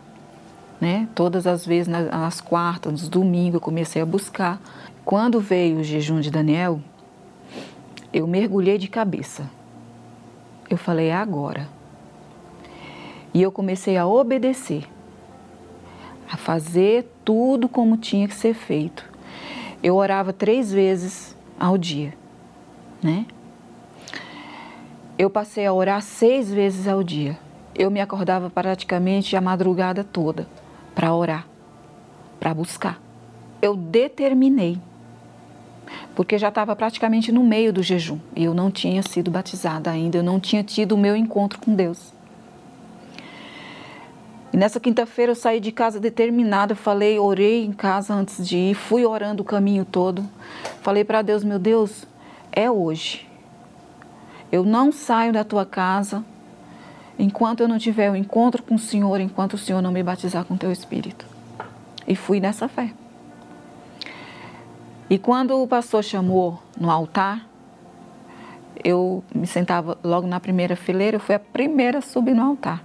Speaker 8: né? Todas as vezes nas quartas, nos domingos eu comecei a buscar. Quando veio o jejum de Daniel, eu mergulhei de cabeça. Eu falei, é agora. E eu comecei a obedecer a fazer tudo como tinha que ser feito. Eu orava três vezes ao dia, né? Eu passei a orar seis vezes ao dia. Eu me acordava praticamente a madrugada toda para orar, para buscar. Eu determinei, porque já estava praticamente no meio do jejum e eu não tinha sido batizada ainda, eu não tinha tido o meu encontro com Deus. E nessa quinta-feira eu saí de casa determinada, falei, orei em casa antes de ir, fui orando o caminho todo. Falei para Deus, meu Deus, é hoje. Eu não saio da tua casa enquanto eu não tiver o um encontro com o Senhor, enquanto o Senhor não me batizar com teu Espírito. E fui nessa fé. E quando o pastor chamou no altar, eu me sentava logo na primeira fileira, eu fui a primeira a subir no altar.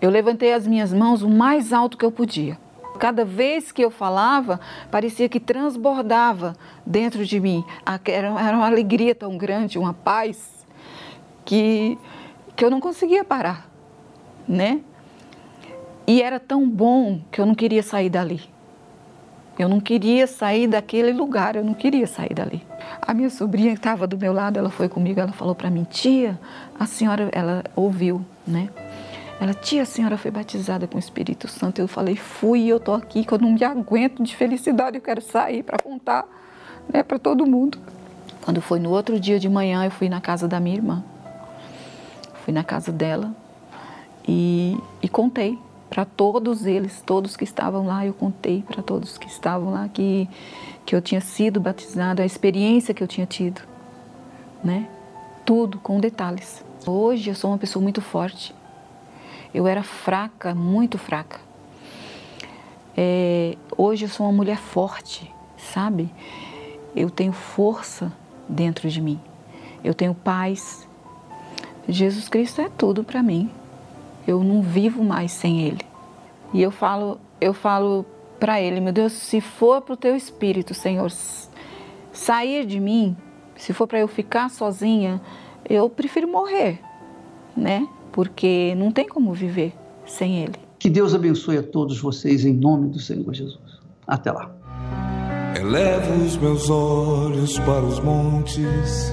Speaker 8: Eu levantei as minhas mãos o mais alto que eu podia. Cada vez que eu falava, parecia que transbordava dentro de mim. Era uma alegria tão grande, uma paz, que, que eu não conseguia parar, né? E era tão bom que eu não queria sair dali. Eu não queria sair daquele lugar, eu não queria sair dali. A minha sobrinha que estava do meu lado, ela foi comigo, ela falou para mim, tia, a senhora, ela ouviu, né? Ela, tia, a senhora foi batizada com o Espírito Santo. Eu falei, fui, eu tô aqui, que eu não me aguento de felicidade, eu quero sair para contar né, para todo mundo. Quando foi no outro dia de manhã, eu fui na casa da minha irmã. Fui na casa dela e, e contei para todos eles, todos que estavam lá, eu contei para todos que estavam lá que, que eu tinha sido batizada, a experiência que eu tinha tido, né? Tudo com detalhes. Hoje eu sou uma pessoa muito forte, eu era fraca, muito fraca. É, hoje eu sou uma mulher forte, sabe? Eu tenho força dentro de mim. Eu tenho paz. Jesus Cristo é tudo para mim. Eu não vivo mais sem Ele. E eu falo, eu falo para Ele, meu Deus, se for para o Teu Espírito, Senhor, sair de mim, se for para eu ficar sozinha, eu prefiro morrer, né? porque não tem como viver sem Ele.
Speaker 2: Que Deus abençoe a todos vocês em nome do Senhor Jesus. Até lá.
Speaker 3: Elevo os meus olhos para os montes,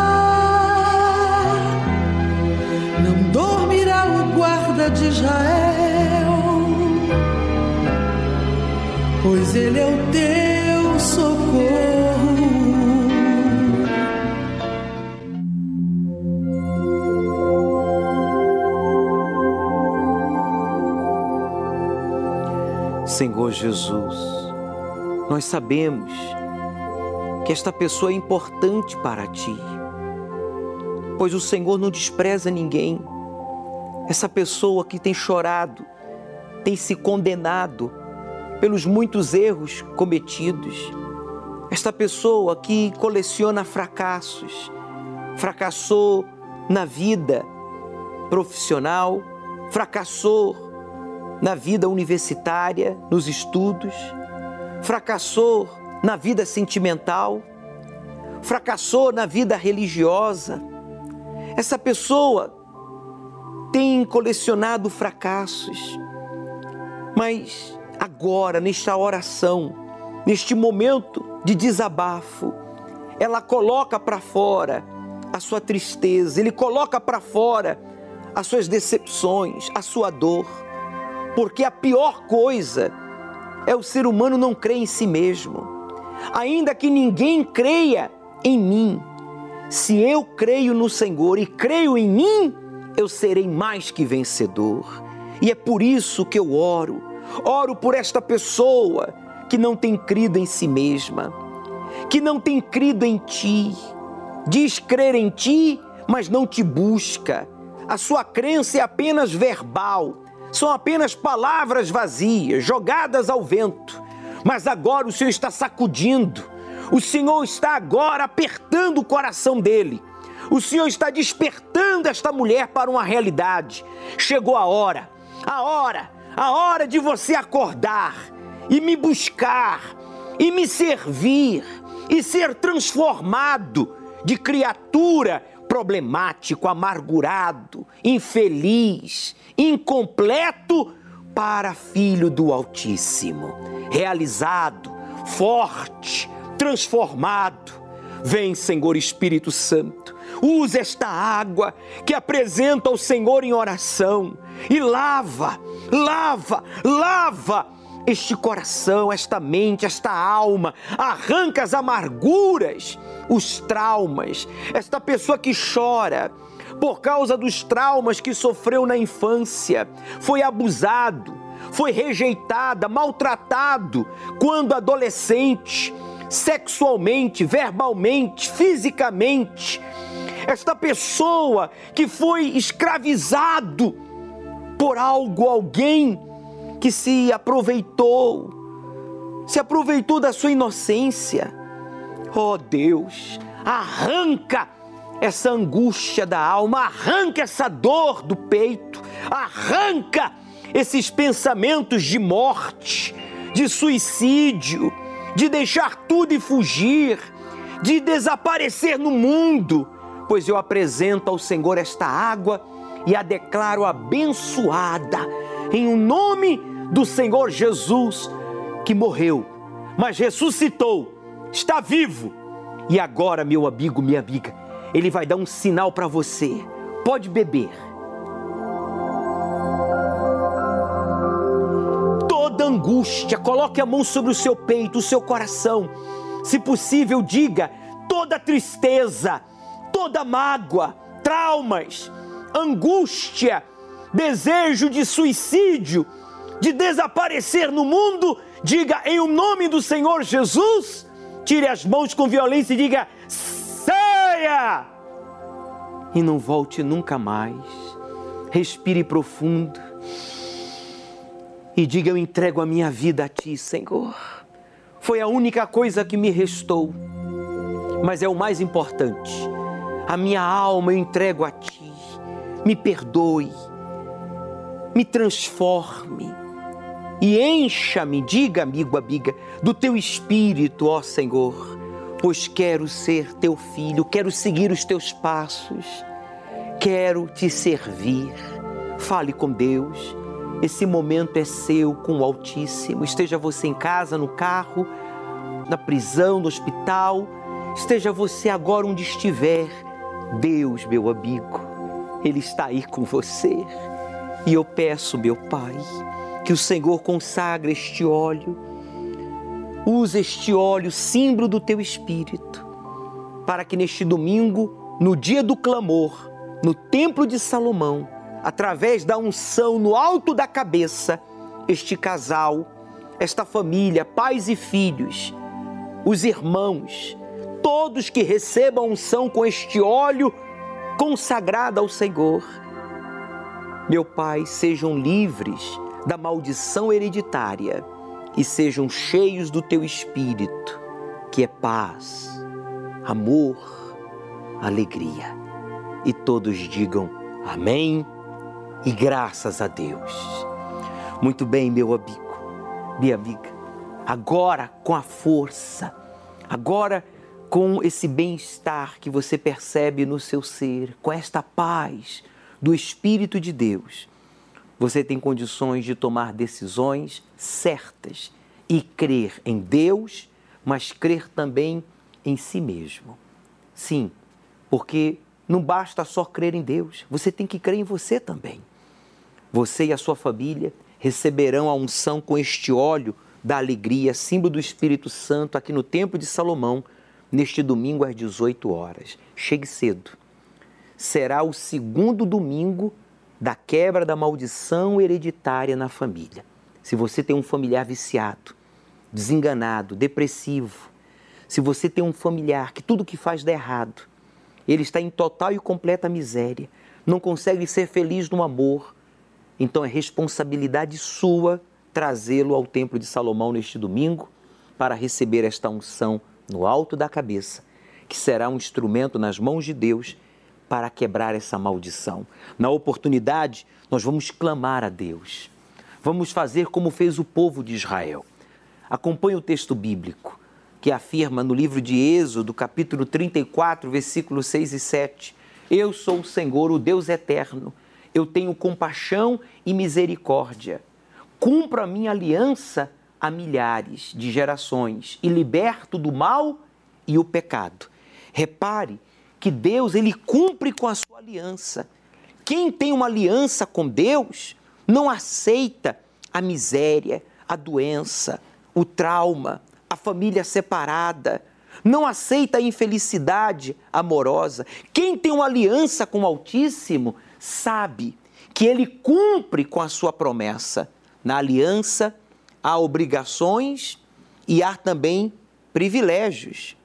Speaker 9: De Israel, pois ele é o teu socorro.
Speaker 10: Senhor Jesus, nós sabemos que esta pessoa é importante para ti, pois o Senhor não despreza ninguém. Essa pessoa que tem chorado, tem se condenado pelos muitos erros cometidos. Esta pessoa que coleciona fracassos, fracassou na vida, profissional, fracassou na vida universitária, nos estudos, fracassou na vida sentimental, fracassou na vida religiosa. Essa pessoa tem colecionado fracassos, mas agora, nesta oração, neste momento de desabafo, ela coloca para fora a sua tristeza, ele coloca para fora as suas decepções, a sua dor, porque a pior coisa é o ser humano não crer em si mesmo. Ainda que ninguém creia em mim, se eu creio no Senhor e creio em mim, eu serei mais que vencedor. E é por isso que eu oro. Oro por esta pessoa que não tem crido em si mesma, que não tem crido em ti. Diz crer em ti, mas não te busca. A sua crença é apenas verbal, são apenas palavras vazias, jogadas ao vento. Mas agora o Senhor está sacudindo, o Senhor está agora apertando o coração dele. O Senhor está despertando esta mulher para uma realidade. Chegou a hora, a hora, a hora de você acordar e me buscar e me servir e ser transformado de criatura problemático, amargurado, infeliz, incompleto para filho do Altíssimo, realizado, forte, transformado. Vem, Senhor Espírito Santo, use esta água que apresenta ao Senhor em oração e lava, lava, lava este coração, esta mente, esta alma, arranca as amarguras, os traumas, esta pessoa que chora por causa dos traumas que sofreu na infância, foi abusado, foi rejeitada, maltratado quando adolescente, sexualmente, verbalmente, fisicamente. Esta pessoa que foi escravizado por algo, alguém que se aproveitou, se aproveitou da sua inocência. Oh Deus, arranca essa angústia da alma, arranca essa dor do peito, arranca esses pensamentos de morte, de suicídio, de deixar tudo e fugir, de desaparecer no mundo, pois eu apresento ao Senhor esta água e a declaro abençoada em o um nome do Senhor Jesus que morreu, mas ressuscitou, está vivo. E agora, meu amigo, minha amiga, ele vai dar um sinal para você. Pode beber. Toda angústia, coloque a mão sobre o seu peito, o seu coração. Se possível, diga toda tristeza, toda mágoa, traumas, angústia, desejo de suicídio, de desaparecer no mundo, diga em o nome do Senhor Jesus, tire as mãos com violência e diga: saia! E não volte nunca mais. Respire profundo e diga: Eu entrego a minha vida a Ti, Senhor. Foi a única coisa que me restou, mas é o mais importante. A minha alma eu entrego a Ti. Me perdoe, me transforme e encha-me, diga, amigo, amiga, do teu espírito, ó Senhor, pois quero ser teu filho, quero seguir os teus passos, quero te servir. Fale com Deus. Esse momento é seu com o Altíssimo. Esteja você em casa, no carro, na prisão, no hospital, esteja você agora onde estiver. Deus, meu amigo, Ele está aí com você. E eu peço, meu Pai, que o Senhor consagre este óleo, use este óleo, símbolo do teu espírito, para que neste domingo, no dia do clamor, no Templo de Salomão, através da unção no alto da cabeça, este casal, esta família, pais e filhos, os irmãos, todos que recebam unção com este óleo consagrado ao Senhor, meu Pai, sejam livres da maldição hereditária e sejam cheios do teu espírito, que é paz, amor, alegria. E todos digam amém E graças a Deus. Muito bem, meu amigo, minha amiga. Agora com a força, agora com esse bem-estar que você percebe no seu ser, com esta paz do Espírito de Deus, você tem condições de tomar decisões certas e crer em Deus, mas crer também em si mesmo. Sim, porque não basta só crer em Deus, você tem que crer em você também. Você e a sua família receberão a unção com este óleo da alegria, símbolo do Espírito Santo, aqui no Templo de Salomão, neste domingo às 18 horas. Chegue cedo. Será o segundo domingo da quebra da maldição hereditária na família. Se você tem um familiar viciado, desenganado, depressivo, se você tem um familiar que tudo que faz dá errado, ele está em total e completa miséria, não consegue ser feliz no amor, então é responsabilidade sua trazê-lo ao Templo de Salomão neste domingo para receber esta unção no alto da cabeça, que será um instrumento nas mãos de Deus para quebrar essa maldição. Na oportunidade, nós vamos clamar a Deus. Vamos fazer como fez o povo de Israel. Acompanhe o texto bíblico que afirma no livro de Êxodo, capítulo 34, versículos 6 e 7. Eu sou o Senhor, o Deus eterno. Eu tenho compaixão e misericórdia. Cumpro a minha aliança a milhares de gerações e liberto do mal e o pecado. Repare que Deus ele cumpre com a sua aliança. Quem tem uma aliança com Deus não aceita a miséria, a doença, o trauma, a família separada, não aceita a infelicidade amorosa. Quem tem uma aliança com o Altíssimo sabe que ele cumpre com a sua promessa. Na aliança há obrigações e há também privilégios.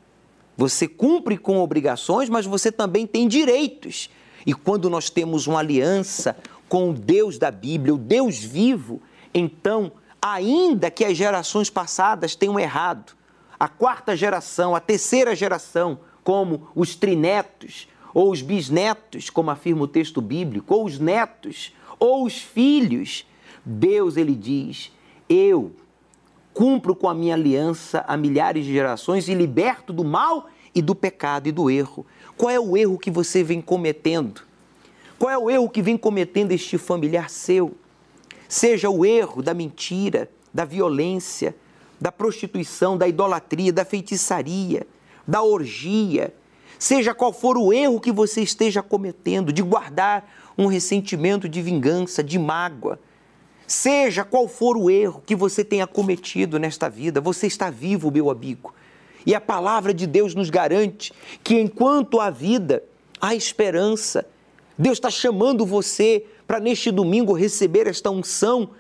Speaker 10: Você cumpre com obrigações, mas você também tem direitos. E quando nós temos uma aliança com o Deus da Bíblia, o Deus vivo, então, ainda que as gerações passadas tenham errado, a quarta geração, a terceira geração, como os trinetos, ou os bisnetos, como afirma o texto bíblico, ou os netos, ou os filhos, Deus, ele diz: Eu cumpro com a minha aliança a milhares de gerações e liberto do mal e do pecado e do erro. Qual é o erro que você vem cometendo? Qual é o erro que vem cometendo este familiar seu? Seja o erro da mentira, da violência, da prostituição, da idolatria, da feitiçaria, da orgia, seja qual for o erro que você esteja cometendo, de guardar um ressentimento de vingança, de mágoa, Seja qual for o erro que você tenha cometido nesta vida, você está vivo, meu amigo. E a palavra de Deus nos garante que enquanto há vida, há esperança. Deus está chamando você para neste domingo receber esta unção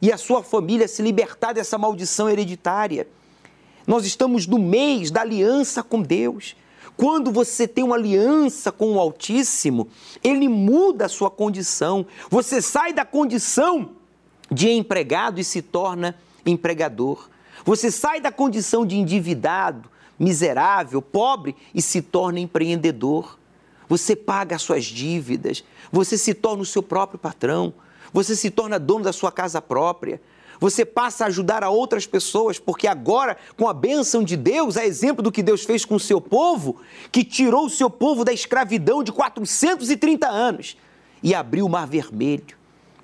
Speaker 10: e a sua família se libertar dessa maldição hereditária. Nós estamos no mês da aliança com Deus. Quando você tem uma aliança com o Altíssimo, ele muda a sua condição. Você sai da condição de empregado e se torna empregador. Você sai da condição de endividado, miserável, pobre e se torna empreendedor. Você paga as suas dívidas, você se torna o seu próprio patrão, você se torna dono da sua casa própria. Você passa a ajudar a outras pessoas, porque agora, com a bênção de Deus, é exemplo do que Deus fez com o seu povo, que tirou o seu povo da escravidão de 430 anos e abriu o mar vermelho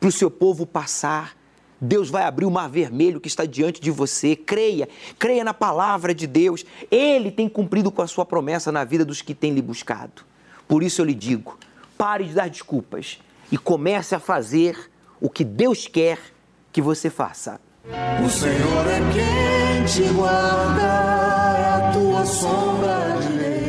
Speaker 10: para o seu povo passar. Deus vai abrir o mar vermelho que está diante de você. Creia, creia na palavra de Deus. Ele tem cumprido com a sua promessa na vida dos que têm lhe buscado. Por isso eu lhe digo: pare de dar desculpas e comece a fazer o que Deus quer que você faça.
Speaker 9: O Senhor é quem te guarda, é a tua sombra direita